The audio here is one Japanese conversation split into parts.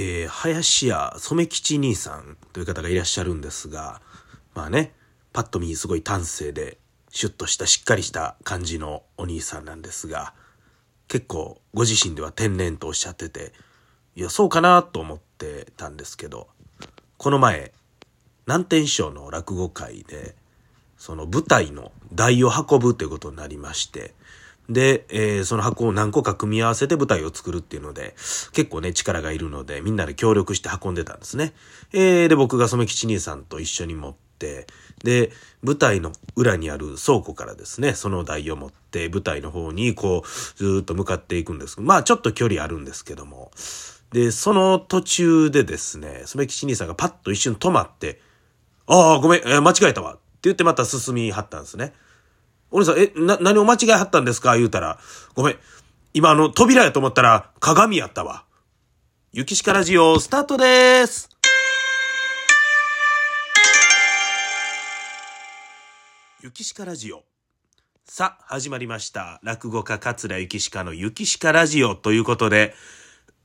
えー、林家染吉兄さんという方がいらっしゃるんですが、まあね、パッと見すごい端正で、シュッとしたしっかりした感じのお兄さんなんですが、結構ご自身では天然とおっしゃってて、いや、そうかなと思ってたんですけど、この前、南天師匠の落語会で、その舞台の台を運ぶということになりまして、で、えー、その箱を何個か組み合わせて舞台を作るっていうので、結構ね、力がいるので、みんなで協力して運んでたんですね。えー、で、僕が染吉兄さんと一緒に持って、で、舞台の裏にある倉庫からですね、その台を持って舞台の方にこう、ずっと向かっていくんですまあちょっと距離あるんですけども。で、その途中でですね、染吉兄さんがパッと一瞬止まって、ああ、ごめん、えー、間違えたわ。って言ってまた進みはったんですね。お姉さん、え、な、何を間違えはったんですか？言うたら、ごめん。今あの、扉やと思ったら、鏡やったわ。ゆきしかラジオ、スタートでーす。ゆきしかラジオ。さあ、始まりました。落語家桂ゆきしかのゆきしかラジオということで、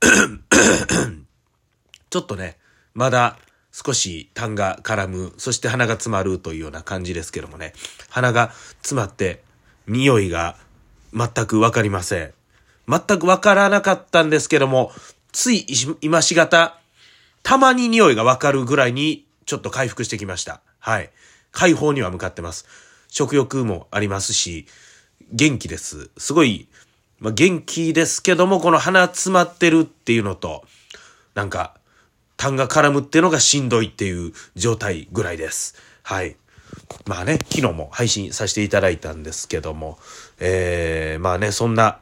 ちょっとね、まだ少し痰が絡む、そして鼻が詰まるというような感じですけどもね、鼻が詰まって匂いが全くわかりません。全くわからなかったんですけども、つい今しがた、たまに匂いがわかるぐらいにちょっと回復してきました。はい。解放には向かってます。食欲もありますし、元気です。すごい、まあ、元気ですけども、この鼻詰まってるっていうのと、なんか、痰が絡むっていうのがしんどいっていう状態ぐらいです。はい。まあね、昨日も配信させていただいたんですけども、えー、まあね、そんな、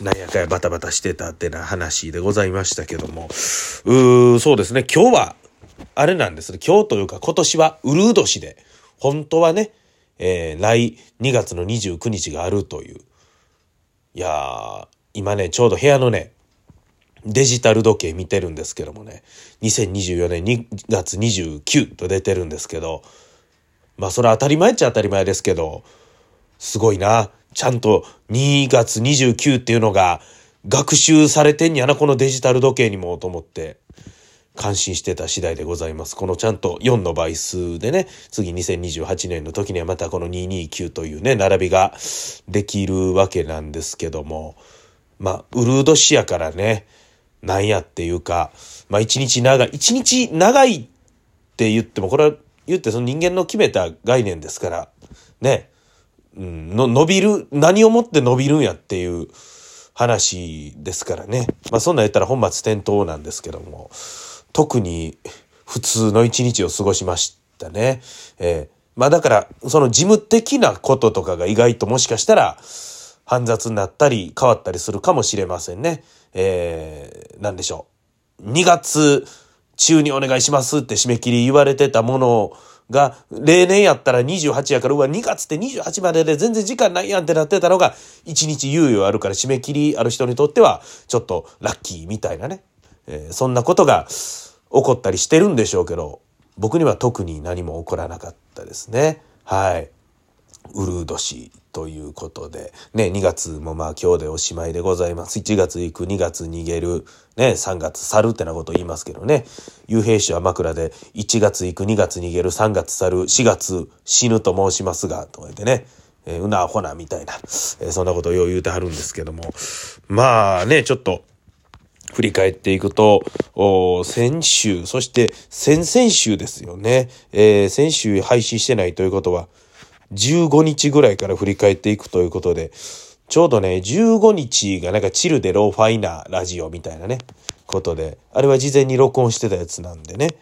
なんやかやバタバタしてたってな話でございましたけども、うー、そうですね、今日は、あれなんですね、今日というか今年はウルー年で、本当はね、えー、来2月の29日があるという。いやー、今ね、ちょうど部屋のね、デジタル時計見てるんですけどもね、2024年2月29と出てるんですけど、まあそれは当たり前っちゃ当たり前ですけど、すごいな。ちゃんと2月29っていうのが学習されてんやな、このデジタル時計にもと思って、感心してた次第でございます。このちゃんと4の倍数でね、次2028年の時にはまたこの229というね、並びができるわけなんですけども、まあ、ウルードシやからね、なんやっていうか、まあ一日長い、一日長いって言っても、これは言ってその人間の決めた概念ですから、ね、うん、の、伸びる、何をもって伸びるんやっていう話ですからね。まあそんなん言ったら本末転倒なんですけども、特に普通の一日を過ごしましたね。えー、まあだから、その事務的なこととかが意外ともしかしたら、煩雑になったり変わったりするかもしれませんね。えー、なんでしょう。2月中にお願いしますって締め切り言われてたものが、例年やったら28やから、うわ、2月って28までで全然時間ないやんってなってたのが、1日猶予あるから締め切りある人にとっては、ちょっとラッキーみたいなね。えー、そんなことが起こったりしてるんでしょうけど、僕には特に何も起こらなかったですね。はい。ウルー年ということで、ね、2月もまあ今日でおしまいでございます。1月行く、2月逃げる、ね、3月去るってなこと言いますけどね、幽閉士は枕で、1月行く、2月逃げる、3月去る、4月死ぬと申しますが、とか言ってね、えー、うなアホな、みたいな、えー、そんなことをよう言うてはるんですけども、まあね、ちょっと、振り返っていくと、先週、そして先々週ですよね。えー、先週配信してないということは、15日ぐらいから振り返っていくということで、ちょうどね、15日がなんかチルでローファイなラジオみたいなね、ことで、あれは事前に録音してたやつなんでね、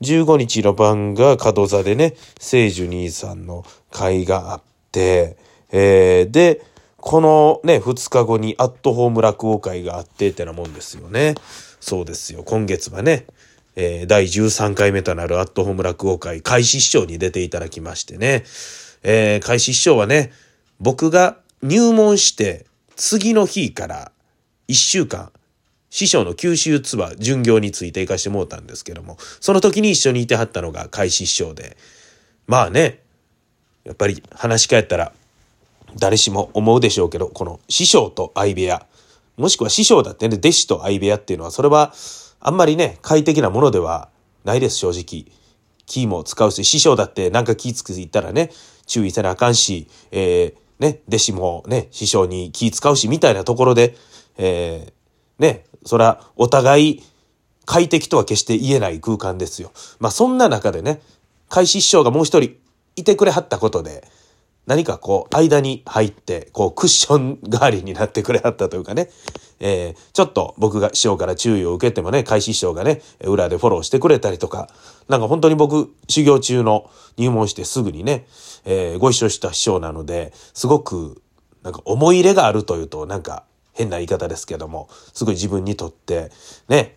15日の晩が門座でね、聖樹兄さんの会があって、えー、で、このね、2日後にアットホーム落語会があってってなもんですよね。そうですよ。今月はね、えー、第13回目となるアットホーム落語会開始師匠に出ていただきましてね、えー、開始師匠はね、僕が入門して次の日から1週間、師匠の九州ツアー、巡業について行かしてもうたんですけども、その時に一緒にいてはったのが開始師匠で、まあね、やっぱり話し返ったら、誰しも思うでしょうけど、この師匠と相部屋、もしくは師匠だってね、弟子と相部屋っていうのは、それは、あんまりね、快適なものではないです、正直。気も使うし、師匠だってなんか気つくいったらね、注意せなあかんし、えー、ね、弟子もね、師匠に気使うし、みたいなところで、えー、ね、そら、お互い快適とは決して言えない空間ですよ。まあそんな中でね、開始師匠がもう一人いてくれはったことで、何かこう、間に入って、こう、クッション代わりになってくれはったというかね、えー、ちょっと僕が師匠から注意を受けてもね、開始師匠がね、裏でフォローしてくれたりとか、なんか本当に僕、修行中の入門してすぐにね、えー、ご一緒した師匠なので、すごく、なんか思い入れがあるというと、なんか変な言い方ですけども、すごい自分にとって、ね、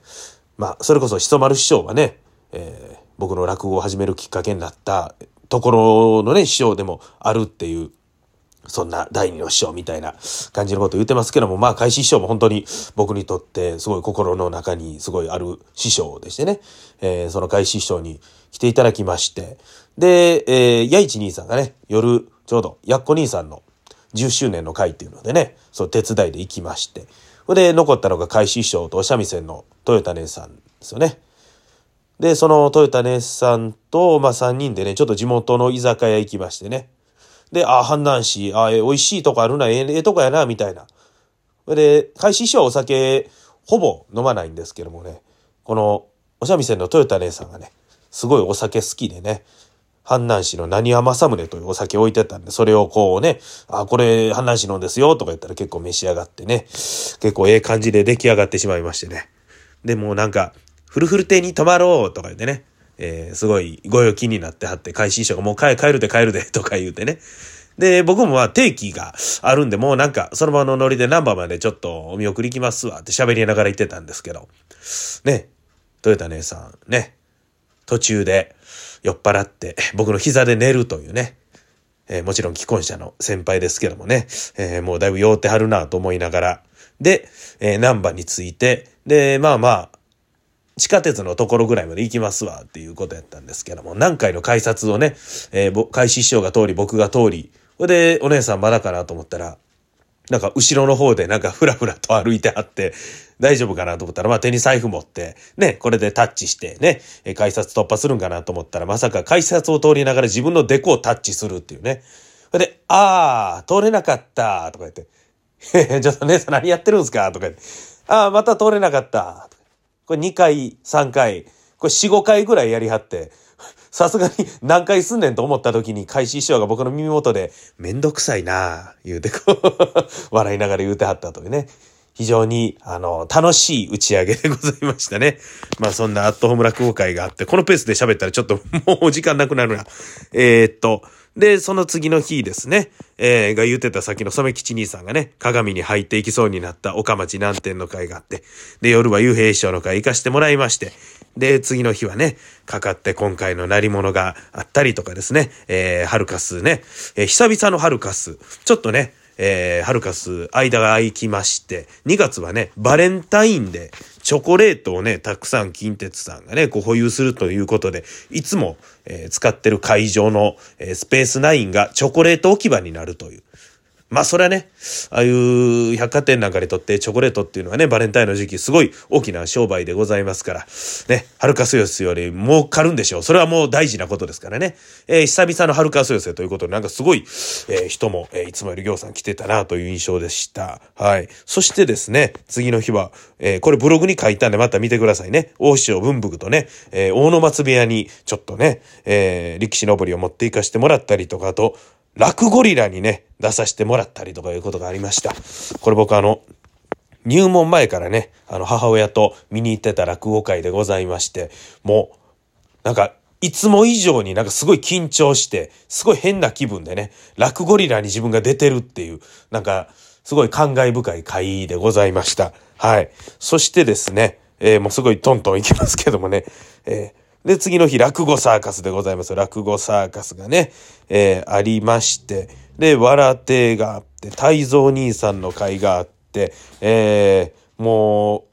まあ、それこそひそ丸師匠はね、えー、僕の落語を始めるきっかけになったところのね、師匠でもあるっていう、そんな第二の師匠みたいな感じのこと言ってますけども、まあ、開始師匠も本当に僕にとってすごい心の中にすごいある師匠でしてね、えー、その開始師匠に来ていただきまして、で、えー、八一兄さんがね、夜、ちょうど、やっこ兄さんの10周年の会っていうのでね、そう手伝いで行きまして、それで残ったのが開始師匠とお三味線の豊田姉さんですよね。で、そのトヨタ姉さんと、まあ、3人でね、ちょっと地元の居酒屋行きましてね。で、ああ、阪南市、あ、え、美味しいとこあるな、ええ、ええとこやな、みたいな。で、開始師はお酒、ほぼ飲まないんですけどもね、この、お三味線のトヨタ姉さんがね、すごいお酒好きでね、阪南市の何山政宗というお酒置いてたんで、それをこうね、あ、これ阪南市のんですよとか言ったら結構召し上がってね、結構ええ感じで出来上がってしまいましてね。で、もうなんか、フルフル亭に泊まろうとか言ってね、えー、すごいご用気になってはって、開始書がもう帰帰るで帰るでとか言うてね。で、僕もまあ定期があるんで、もうなんかその場のノリでナンバーまでちょっとお見送り行きますわって喋りながら言ってたんですけど、ね、トヨタ姉さんね、途中で酔っ払って僕の膝で寝るというね、えー、もちろん既婚者の先輩ですけどもね、えー、もうだいぶ酔ってはるなと思いながら、で、えー、ナンバーについて、で、まあまあ、地下鉄のところぐらいまで行きますわっていうことやったんですけども、何回の改札をね、えー、開始師匠が通り、僕が通り、それでお姉さんまだかなと思ったら、なんか後ろの方でなんかふらふらと歩いてあって、大丈夫かなと思ったら、まあ手に財布持って、ね、これでタッチしてね、改札突破するんかなと思ったら、まさか改札を通りながら自分のデコをタッチするっていうね。それで、あー、通れなかった、とか言って、ちょっと姉さん何やってるんすか？とか言って、あー、また通れなかった、これ2回、3回、これ4、5回ぐらいやりはって、さすがに何回すんねんと思った時に開始師匠が僕の耳元で、めんどくさいなぁ、言うてこう 笑いながら言うてはったというね。非常に、あの、楽しい打ち上げでございましたね。まあそんなアットホーム落語会があって、このペースで喋ったらちょっともう時間なくなるな。えー、っと、で、その次の日ですね、えー、が言ってた先の染吉兄さんがね、鏡に入っていきそうになった岡町南天の会があって、で、夜は幽閉師匠の会行かしてもらいまして、で、次の日はね、かかって今回の鳴り物があったりとかですね、えー、ハルカスね、えー、久々のハルカス、ちょっとね、えー、ハルカス、間が空きまして、2月はね、バレンタインで、チョコレートをね、たくさん近鉄さんがね、こう保有するということで、いつも、えー、使ってる会場の、えー、スペースナインがチョコレート置き場になるという。まあそれはね、ああいう百貨店なんかにとってチョコレートっていうのはね、バレンタインの時期すごい大きな商売でございますから、ね、ハルカス寄せより儲かるんでしょう。それはもう大事なことですからね。えー、久々のハルカス寄せということで、なんかすごい、えー、人も、えー、いつもより行さん来てたなという印象でした。はい。そしてですね、次の日は、えー、これブログに書いたんでまた見てくださいね。大師匠文福とね、えー、大野松部屋にちょっとね、えー、力士登りを持って行かしてもらったりとかと、ラクゴリラにね、出させてもらったりとかいうことがありました。これ僕あの、入門前からね、あの母親と見に行ってた落語会でございまして、もう、なんか、いつも以上になんかすごい緊張して、すごい変な気分でね、ラクゴリラに自分が出てるっていう、なんか、すごい感慨深い会でございました。はい。そしてですね、えー、もうすごいトントンいきますけどもね、えーで、次の日、落語サーカスでございます。落語サーカスがね、えー、ありまして、で、わら亭があって、泰造兄さんの会があって、えー、もう、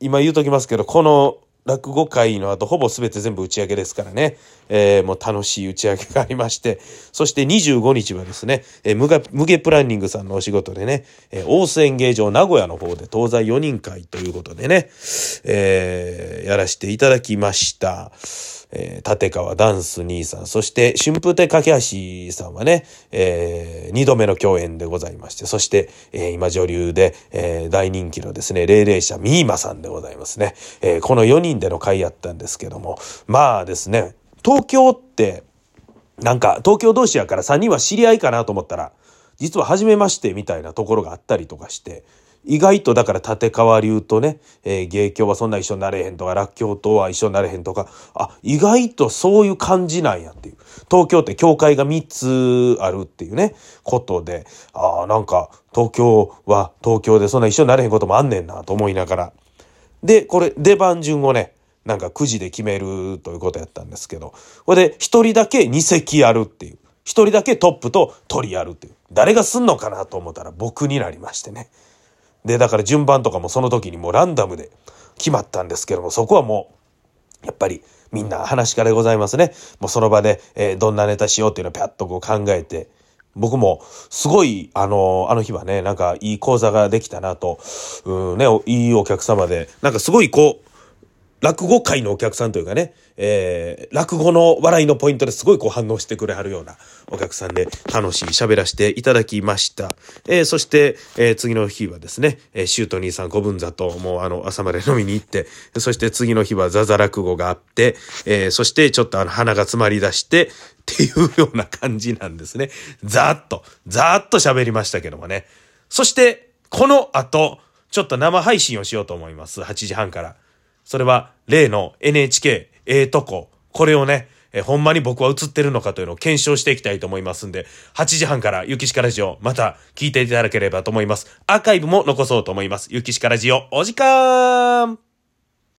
今言うときますけど、この落語会の後、ほぼ全て全部打ち上げですからね。えー、もう楽しい打ち上げがありまして、そして25日はですね、えー、無が無プランニングさんのお仕事でね、えー、大須演芸場名古屋の方で東西4人会ということでね、えー、やらせていただきました。えー、立川ダンス兄さん、そして春風亭架橋さんはね、えー、度目の共演でございまして、そして、えー、今女流で、えー、大人気のですね、霊霊者ミーマさんでございますね。えー、この4人での会やったんですけども、まあですね、東京って、なんか東京同士やから3人は知り合いかなと思ったら、実は初めましてみたいなところがあったりとかして、意外とだから立川流とね、えー、芸協はそんな一緒になれへんとか、らっきょうとは一緒になれへんとか、あ、意外とそういう感じなんやっていう。東京って教会が3つあるっていうね、ことで、ああ、なんか東京は東京でそんな一緒になれへんこともあんねんなと思いながら。で、これ出番順をね、なんかくじで決めるということやったんですけど、これで一人だけ2席やるっていう。一人だけトップと鳥やるっていう。誰がすんのかなと思ったら僕になりましてね。で、だから順番とかもその時にもうランダムで決まったんですけども、そこはもう、やっぱりみんな話からございますね。もうその場で、えー、どんなネタしようっていうのをぴゃっとこう考えて、僕もすごい、あの、あの日はね、なんかいい講座ができたなと、うんね、いいお客様で、なんかすごいこう、落語界のお客さんというかね、えー、落語の笑いのポイントですごいこう反応してくれはるようなお客さんで楽しい喋らせていただきました。えー、そして、えー、次の日はですね、えー、シュート兄さん古文座ともうあの朝まで飲みに行って、そして次の日はザザ落語があって、えー、そしてちょっとあの鼻が詰まり出して、っていうような感じなんですね。ざーっと、ざーっと喋りましたけどもね。そして、この後、ちょっと生配信をしようと思います。8時半から。それは例の NHK ええとこ、これをね、えほんまに僕は映ってるのかというのを検証していきたいと思いますんで、8時半からゆきしかラジオ、また聞いていただければと思います。アーカイブも残そうと思います。ゆきしかラジオ、お時間